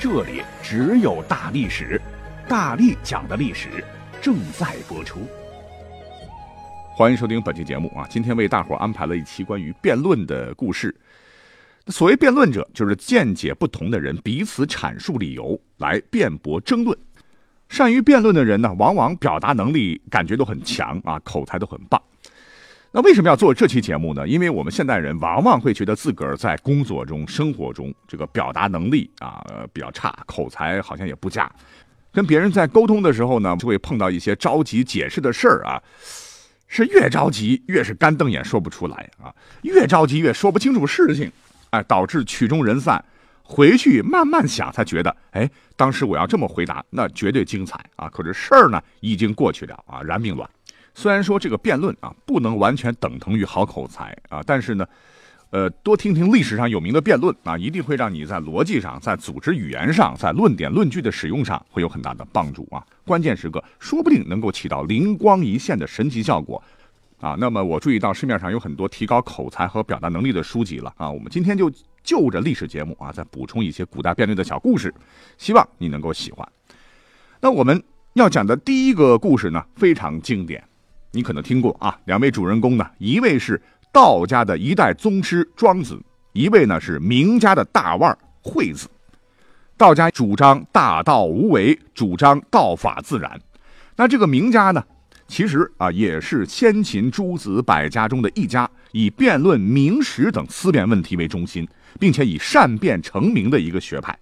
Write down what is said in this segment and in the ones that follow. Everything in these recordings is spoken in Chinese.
这里只有大历史，大力讲的历史正在播出。欢迎收听本期节目啊！今天为大伙安排了一期关于辩论的故事。所谓辩论者，就是见解不同的人彼此阐述理由来辩驳争论。善于辩论的人呢，往往表达能力感觉都很强啊，口才都很棒。那为什么要做这期节目呢？因为我们现代人往往会觉得自个儿在工作中、生活中这个表达能力啊比较差，口才好像也不佳。跟别人在沟通的时候呢，就会碰到一些着急解释的事儿啊，是越着急越是干瞪眼说不出来啊，越着急越说不清楚事情，哎，导致曲终人散。回去慢慢想才觉得，哎，当时我要这么回答，那绝对精彩啊！可是事儿呢已经过去了啊，然并卵。虽然说这个辩论啊不能完全等同于好口才啊，但是呢，呃，多听听历史上有名的辩论啊，一定会让你在逻辑上、在组织语言上、在论点论据的使用上会有很大的帮助啊。关键时刻说不定能够起到灵光一现的神奇效果啊。那么我注意到市面上有很多提高口才和表达能力的书籍了啊。我们今天就就着历史节目啊，再补充一些古代辩论的小故事，希望你能够喜欢。那我们要讲的第一个故事呢，非常经典。你可能听过啊，两位主人公呢，一位是道家的一代宗师庄子，一位呢是名家的大腕惠子。道家主张大道无为，主张道法自然。那这个名家呢，其实啊也是先秦诸子百家中的一家，以辩论名实等思辨问题为中心，并且以善辩成名的一个学派。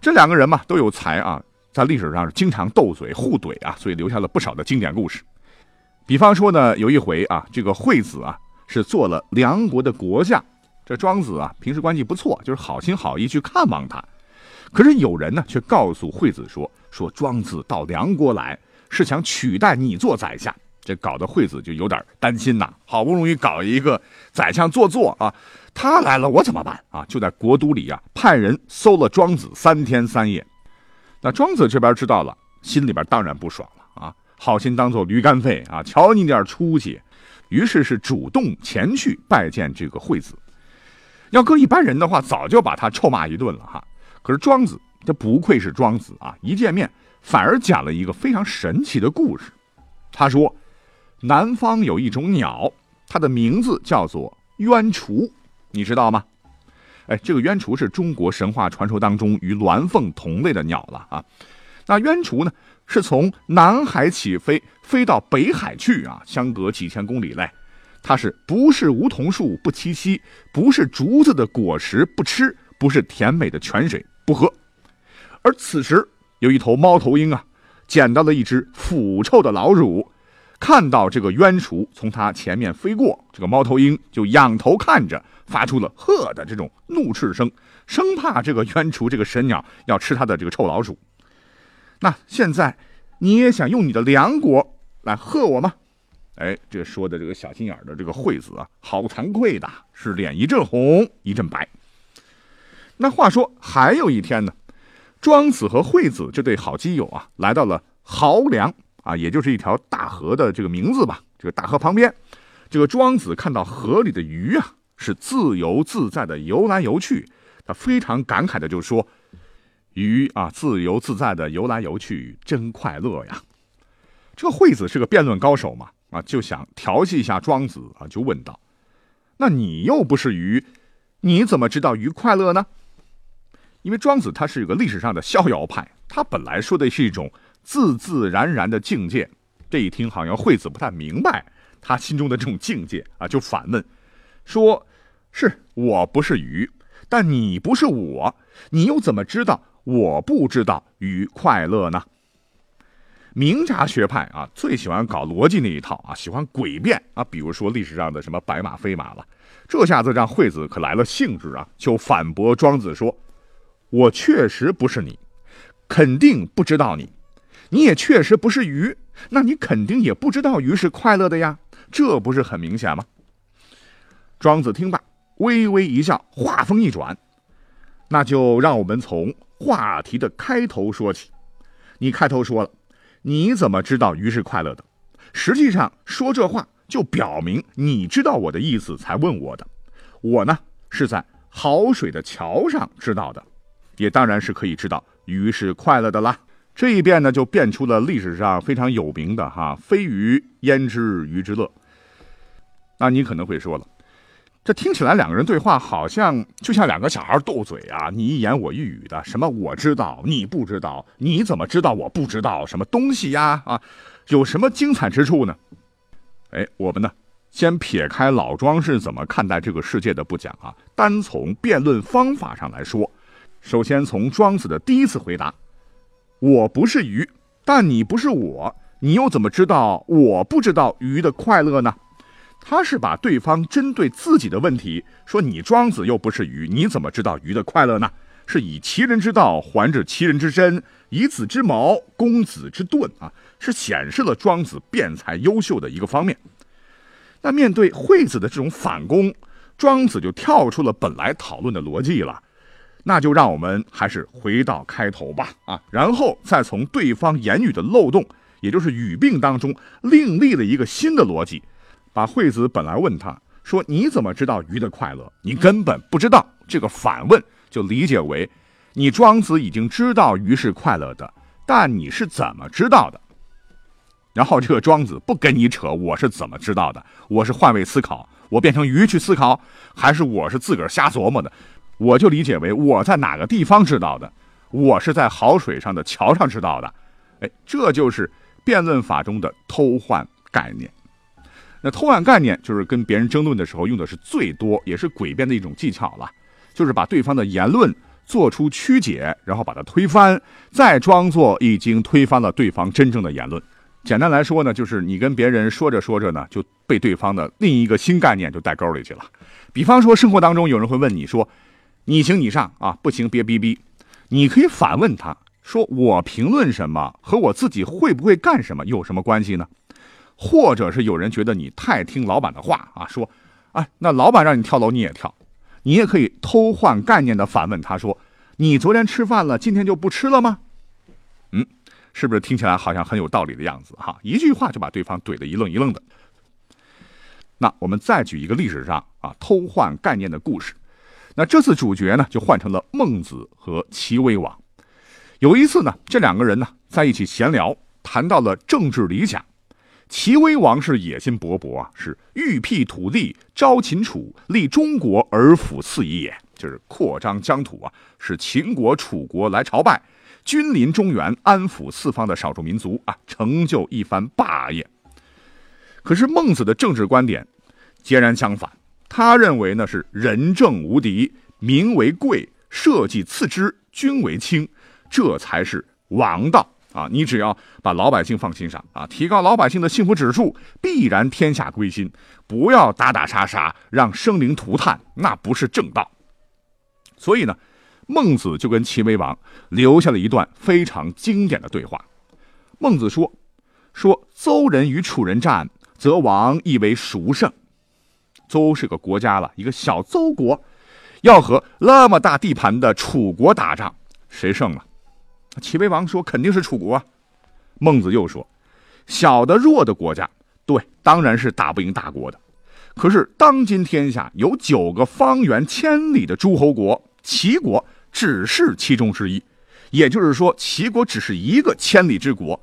这两个人嘛都有才啊，在历史上是经常斗嘴互怼啊，所以留下了不少的经典故事。比方说呢，有一回啊，这个惠子啊是做了梁国的国相，这庄子啊平时关系不错，就是好心好意去看望他。可是有人呢却告诉惠子说，说庄子到梁国来是想取代你做宰相，这搞得惠子就有点担心呐。好不容易搞一个宰相做做啊，他来了我怎么办啊？就在国都里啊派人搜了庄子三天三夜。那庄子这边知道了，心里边当然不爽了。好心当做驴肝肺啊！瞧你点出息，于是是主动前去拜见这个惠子。要搁一般人的话，早就把他臭骂一顿了哈。可是庄子，这不愧是庄子啊！一见面，反而讲了一个非常神奇的故事。他说，南方有一种鸟，它的名字叫做鸢雏，你知道吗？哎，这个鸢雏是中国神话传说当中与鸾凤同类的鸟了啊。那鸢雏呢？是从南海起飞，飞到北海去啊，相隔几千公里嘞。它是不是梧桐树不栖息，不是竹子的果实不吃，不是甜美的泉水不喝。而此时有一头猫头鹰啊，捡到了一只腐臭的老鼠，看到这个鸢雏从它前面飞过，这个猫头鹰就仰头看着，发出了呵的这种怒斥声，生怕这个鸢雏这个神鸟要吃它的这个臭老鼠。那现在，你也想用你的梁国来贺我吗？哎，这说的这个小心眼的这个惠子啊，好惭愧的，是脸一阵红一阵白。那话说还有一天呢，庄子和惠子这对好基友啊，来到了濠梁啊，也就是一条大河的这个名字吧。这个大河旁边，这个庄子看到河里的鱼啊，是自由自在的游来游去，他非常感慨的就说。鱼啊，自由自在的游来游去，真快乐呀！这个惠子是个辩论高手嘛，啊，就想调戏一下庄子啊，就问道：“那你又不是鱼，你怎么知道鱼快乐呢？”因为庄子他是一个历史上的逍遥派，他本来说的是一种自自然然的境界。这一听，好像惠子不太明白他心中的这种境界啊，就反问说：“是我不是鱼，但你不是我，你又怎么知道？”我不知道鱼快乐呢。名家学派啊，最喜欢搞逻辑那一套啊，喜欢诡辩啊。比如说历史上的什么白马非马了，这下子让惠子可来了兴致啊，就反驳庄子说：“我确实不是你，肯定不知道你，你也确实不是鱼，那你肯定也不知道鱼是快乐的呀，这不是很明显吗？庄子听罢，微微一笑，话锋一转，那就让我们从话题的开头说起。你开头说了，你怎么知道鱼是快乐的？实际上说这话就表明你知道我的意思才问我的。我呢是在好水的桥上知道的，也当然是可以知道鱼是快乐的啦。这一变呢就变出了历史上非常有名的哈“非鱼焉知鱼之乐”。那你可能会说了。这听起来两个人对话好像就像两个小孩斗嘴啊，你一言我一语的，什么我知道你不知道，你怎么知道我不知道什么东西呀？啊，有什么精彩之处呢？哎，我们呢，先撇开老庄是怎么看待这个世界的不讲啊，单从辩论方法上来说，首先从庄子的第一次回答：“我不是鱼，但你不是我，你又怎么知道我不知道鱼的快乐呢？”他是把对方针对自己的问题说：“你庄子又不是鱼，你怎么知道鱼的快乐呢？”是以其人之道还治其人之身，以子之矛攻子之盾啊，是显示了庄子辩才优秀的一个方面。那面对惠子的这种反攻，庄子就跳出了本来讨论的逻辑了。那就让我们还是回到开头吧啊，然后再从对方言语的漏洞，也就是语病当中另立了一个新的逻辑。把惠子本来问他说：“你怎么知道鱼的快乐？你根本不知道。”这个反问就理解为，你庄子已经知道鱼是快乐的，但你是怎么知道的？然后这个庄子不跟你扯，我是怎么知道的？我是换位思考，我变成鱼去思考，还是我是自个儿瞎琢磨的？我就理解为我在哪个地方知道的？我是在好水上的桥上知道的。哎，这就是辩论法中的偷换概念。那偷换概念就是跟别人争论的时候用的是最多也是诡辩的一种技巧了，就是把对方的言论做出曲解，然后把它推翻，再装作已经推翻了对方真正的言论。简单来说呢，就是你跟别人说着说着呢，就被对方的另一个新概念就带沟里去了。比方说，生活当中有人会问你说：“你行你上啊，不行别逼逼。”你可以反问他说：“我评论什么和我自己会不会干什么有什么关系呢？”或者是有人觉得你太听老板的话啊，说，哎，那老板让你跳楼你也跳，你也可以偷换概念的反问他说，你昨天吃饭了，今天就不吃了吗？嗯，是不是听起来好像很有道理的样子哈？一句话就把对方怼得一愣一愣的。那我们再举一个历史上啊偷换概念的故事，那这次主角呢就换成了孟子和齐威王。有一次呢，这两个人呢在一起闲聊，谈到了政治理想。齐威王是野心勃勃啊，是欲辟土地，招秦楚，立中国而辅四夷也，就是扩张疆土啊，使秦国、楚国来朝拜，君临中原，安抚四方的少数民族啊，成就一番霸业。可是孟子的政治观点截然相反，他认为呢是仁政无敌，民为贵，社稷次之，君为轻，这才是王道。啊，你只要把老百姓放心上啊，提高老百姓的幸福指数，必然天下归心。不要打打杀杀，让生灵涂炭，那不是正道。所以呢，孟子就跟齐威王留下了一段非常经典的对话。孟子说：“说邹人与楚人战，则王亦为孰胜？邹是个国家了，一个小邹国，要和那么大地盘的楚国打仗，谁胜了？”齐威王说：“肯定是楚国。”啊。孟子又说：“小的弱的国家，对，当然是打不赢大国的。可是当今天下有九个方圆千里的诸侯国，齐国只是其中之一。也就是说，齐国只是一个千里之国。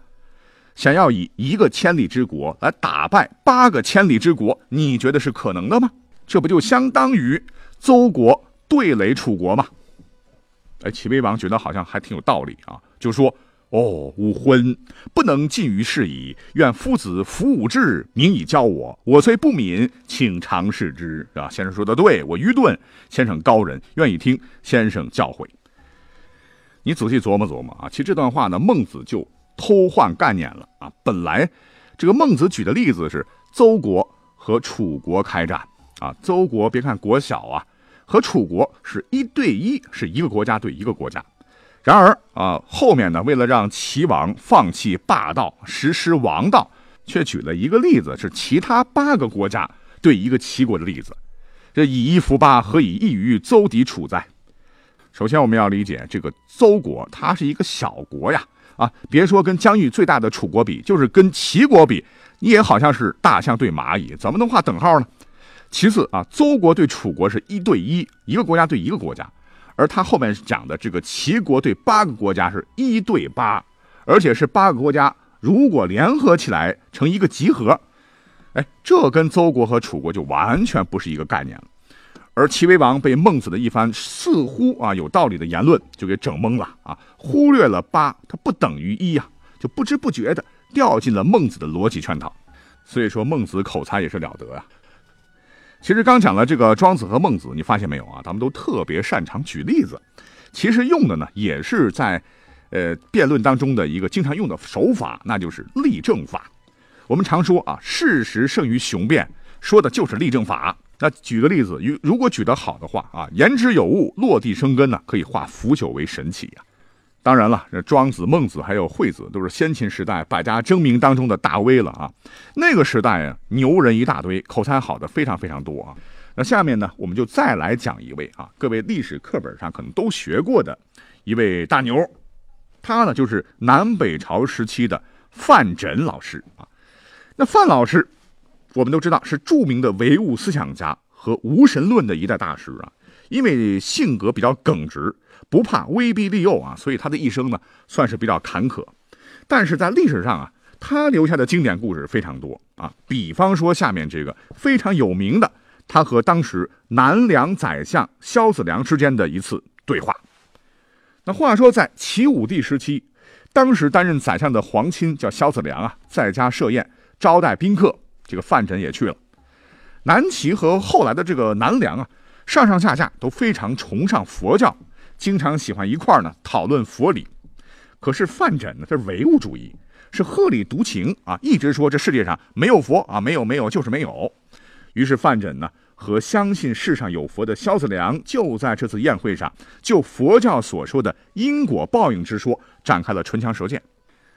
想要以一个千里之国来打败八个千里之国，你觉得是可能的吗？这不就相当于邹国对垒楚国吗？”哎，齐威王觉得好像还挺有道理啊，就说：“哦，吾昏不能尽于事矣。愿夫子服吾志，明以教我。我虽不敏，请尝试之。”啊，先生说的对，我愚钝，先生高人，愿意听先生教诲。你仔细琢磨琢磨啊，其实这段话呢，孟子就偷换概念了啊。本来这个孟子举的例子是邹国和楚国开战啊，邹国别看国小啊。和楚国是一对一，是一个国家对一个国家。然而啊，后面呢，为了让齐王放弃霸道，实施王道，却举了一个例子，是其他八个国家对一个齐国的例子。这以一服八，何以异于邹敌楚哉？首先，我们要理解这个邹国，它是一个小国呀。啊，别说跟疆域最大的楚国比，就是跟齐国比，你也好像是大象对蚂蚁，怎么能画等号呢？其次啊，邹国对楚国是一对一，一个国家对一个国家。而他后面讲的这个齐国对八个国家是一对八，而且是八个国家如果联合起来成一个集合，哎，这跟邹国和楚国就完全不是一个概念了。而齐威王被孟子的一番似乎啊有道理的言论就给整懵了啊，忽略了八它不等于一呀，就不知不觉的掉进了孟子的逻辑圈套。所以说孟子口才也是了得啊。其实刚讲了这个庄子和孟子，你发现没有啊？他们都特别擅长举例子，其实用的呢也是在，呃，辩论当中的一个经常用的手法，那就是例证法。我们常说啊，事实胜于雄辩，说的就是例证法。那举个例子，如如果举得好的话啊，言之有物，落地生根呢，可以化腐朽为神奇呀。当然了，这庄子、孟子还有惠子都是先秦时代百家争鸣当中的大 V 了啊。那个时代啊，牛人一大堆，口才好的非常非常多啊。那下面呢，我们就再来讲一位啊，各位历史课本上可能都学过的一位大牛，他呢就是南北朝时期的范缜老师啊。那范老师，我们都知道是著名的唯物思想家和无神论的一代大师啊，因为性格比较耿直。不怕威逼利诱啊，所以他的一生呢算是比较坎坷。但是在历史上啊，他留下的经典故事非常多啊。比方说下面这个非常有名的，他和当时南梁宰相萧子良之间的一次对话。那话说在齐武帝时期，当时担任宰相的皇亲叫萧子良啊，在家设宴招待宾客，这个范缜也去了。南齐和后来的这个南梁啊，上上下下都非常崇尚佛教。经常喜欢一块儿呢讨论佛理，可是范缜呢，他是唯物主义，是鹤立独行啊，一直说这世界上没有佛啊，没有没有就是没有。于是范缜呢和相信世上有佛的萧子良就在这次宴会上，就佛教所说的因果报应之说展开了唇枪舌剑。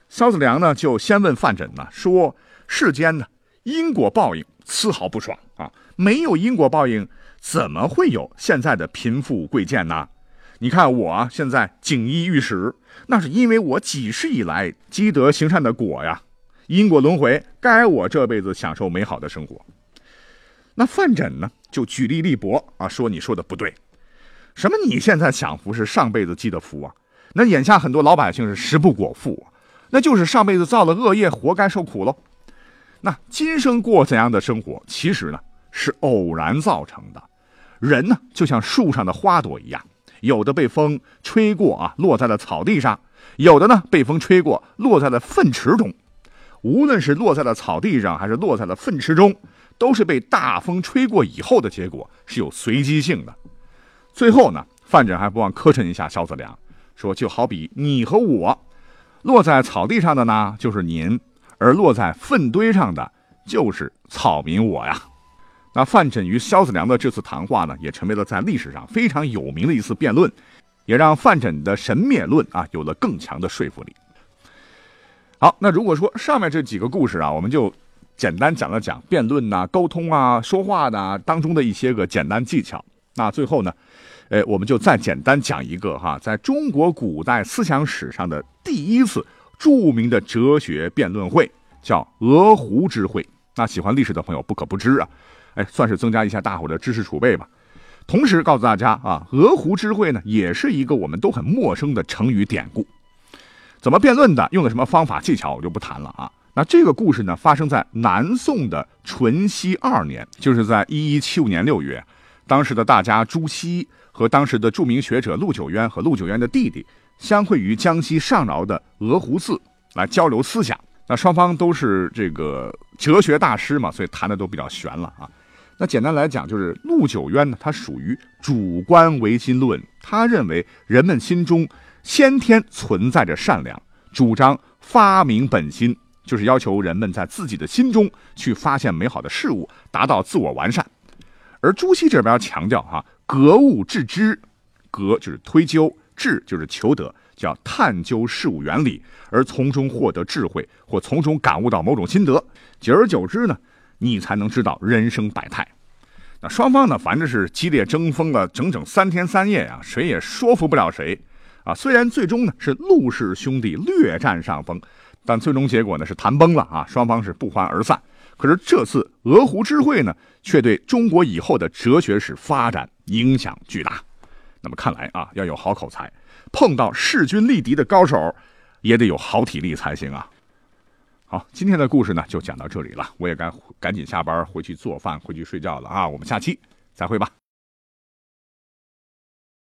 萧子良呢就先问范缜呢说：世间呢因果报应丝毫不爽啊，没有因果报应，怎么会有现在的贫富贵贱呢？你看我，现在锦衣玉食，那是因为我几世以来积德行善的果呀。因果轮回，该我这辈子享受美好的生活。那范缜呢，就举例立驳啊，说你说的不对。什么？你现在享福是上辈子积的福啊？那眼下很多老百姓是食不果腹，那就是上辈子造了恶业，活该受苦喽。那今生过怎样的生活，其实呢是偶然造成的。人呢，就像树上的花朵一样。有的被风吹过啊，落在了草地上；有的呢被风吹过，落在了粪池中。无论是落在了草地上，还是落在了粪池中，都是被大风吹过以后的结果，是有随机性的。最后呢，范缜还不忘磕碜一下萧子良，说：“就好比你和我，落在草地上的呢，就是您；而落在粪堆上的，就是草民我呀。”那范缜与萧子良的这次谈话呢，也成为了在历史上非常有名的一次辩论，也让范缜的神灭论啊有了更强的说服力。好，那如果说上面这几个故事啊，我们就简单讲了讲辩论呐、沟通啊、说话的当中的一些个简单技巧。那最后呢，呃，我们就再简单讲一个哈，在中国古代思想史上的第一次著名的哲学辩论会，叫鹅湖之会。那喜欢历史的朋友不可不知啊。哎，算是增加一下大伙的知识储备吧。同时告诉大家啊，鹅湖之会呢，也是一个我们都很陌生的成语典故。怎么辩论的，用的什么方法技巧，我就不谈了啊。那这个故事呢，发生在南宋的淳熙二年，就是在一一七五年六月，当时的大家朱熹和当时的著名学者陆九渊和陆九渊的弟弟相会于江西上饶的鹅湖寺来交流思想。那双方都是这个哲学大师嘛，所以谈的都比较玄了啊。那简单来讲，就是陆九渊呢，他属于主观唯心论，他认为人们心中先天存在着善良，主张发明本心，就是要求人们在自己的心中去发现美好的事物，达到自我完善。而朱熹这边强调哈，格物致知，格就是推究，致就是求得，叫探究事物原理，而从中获得智慧，或从中感悟到某种心得。久而久之呢，你才能知道人生百态。那双方呢，反正是激烈争锋了整整三天三夜啊，谁也说服不了谁啊。虽然最终呢是陆氏兄弟略占上风，但最终结果呢是谈崩了啊，双方是不欢而散。可是这次鹅湖之会呢，却对中国以后的哲学史发展影响巨大。那么看来啊，要有好口才，碰到势均力敌的高手，也得有好体力才行啊。好，今天的故事呢就讲到这里了，我也该赶紧下班回去做饭，回去睡觉了啊。我们下期再会吧。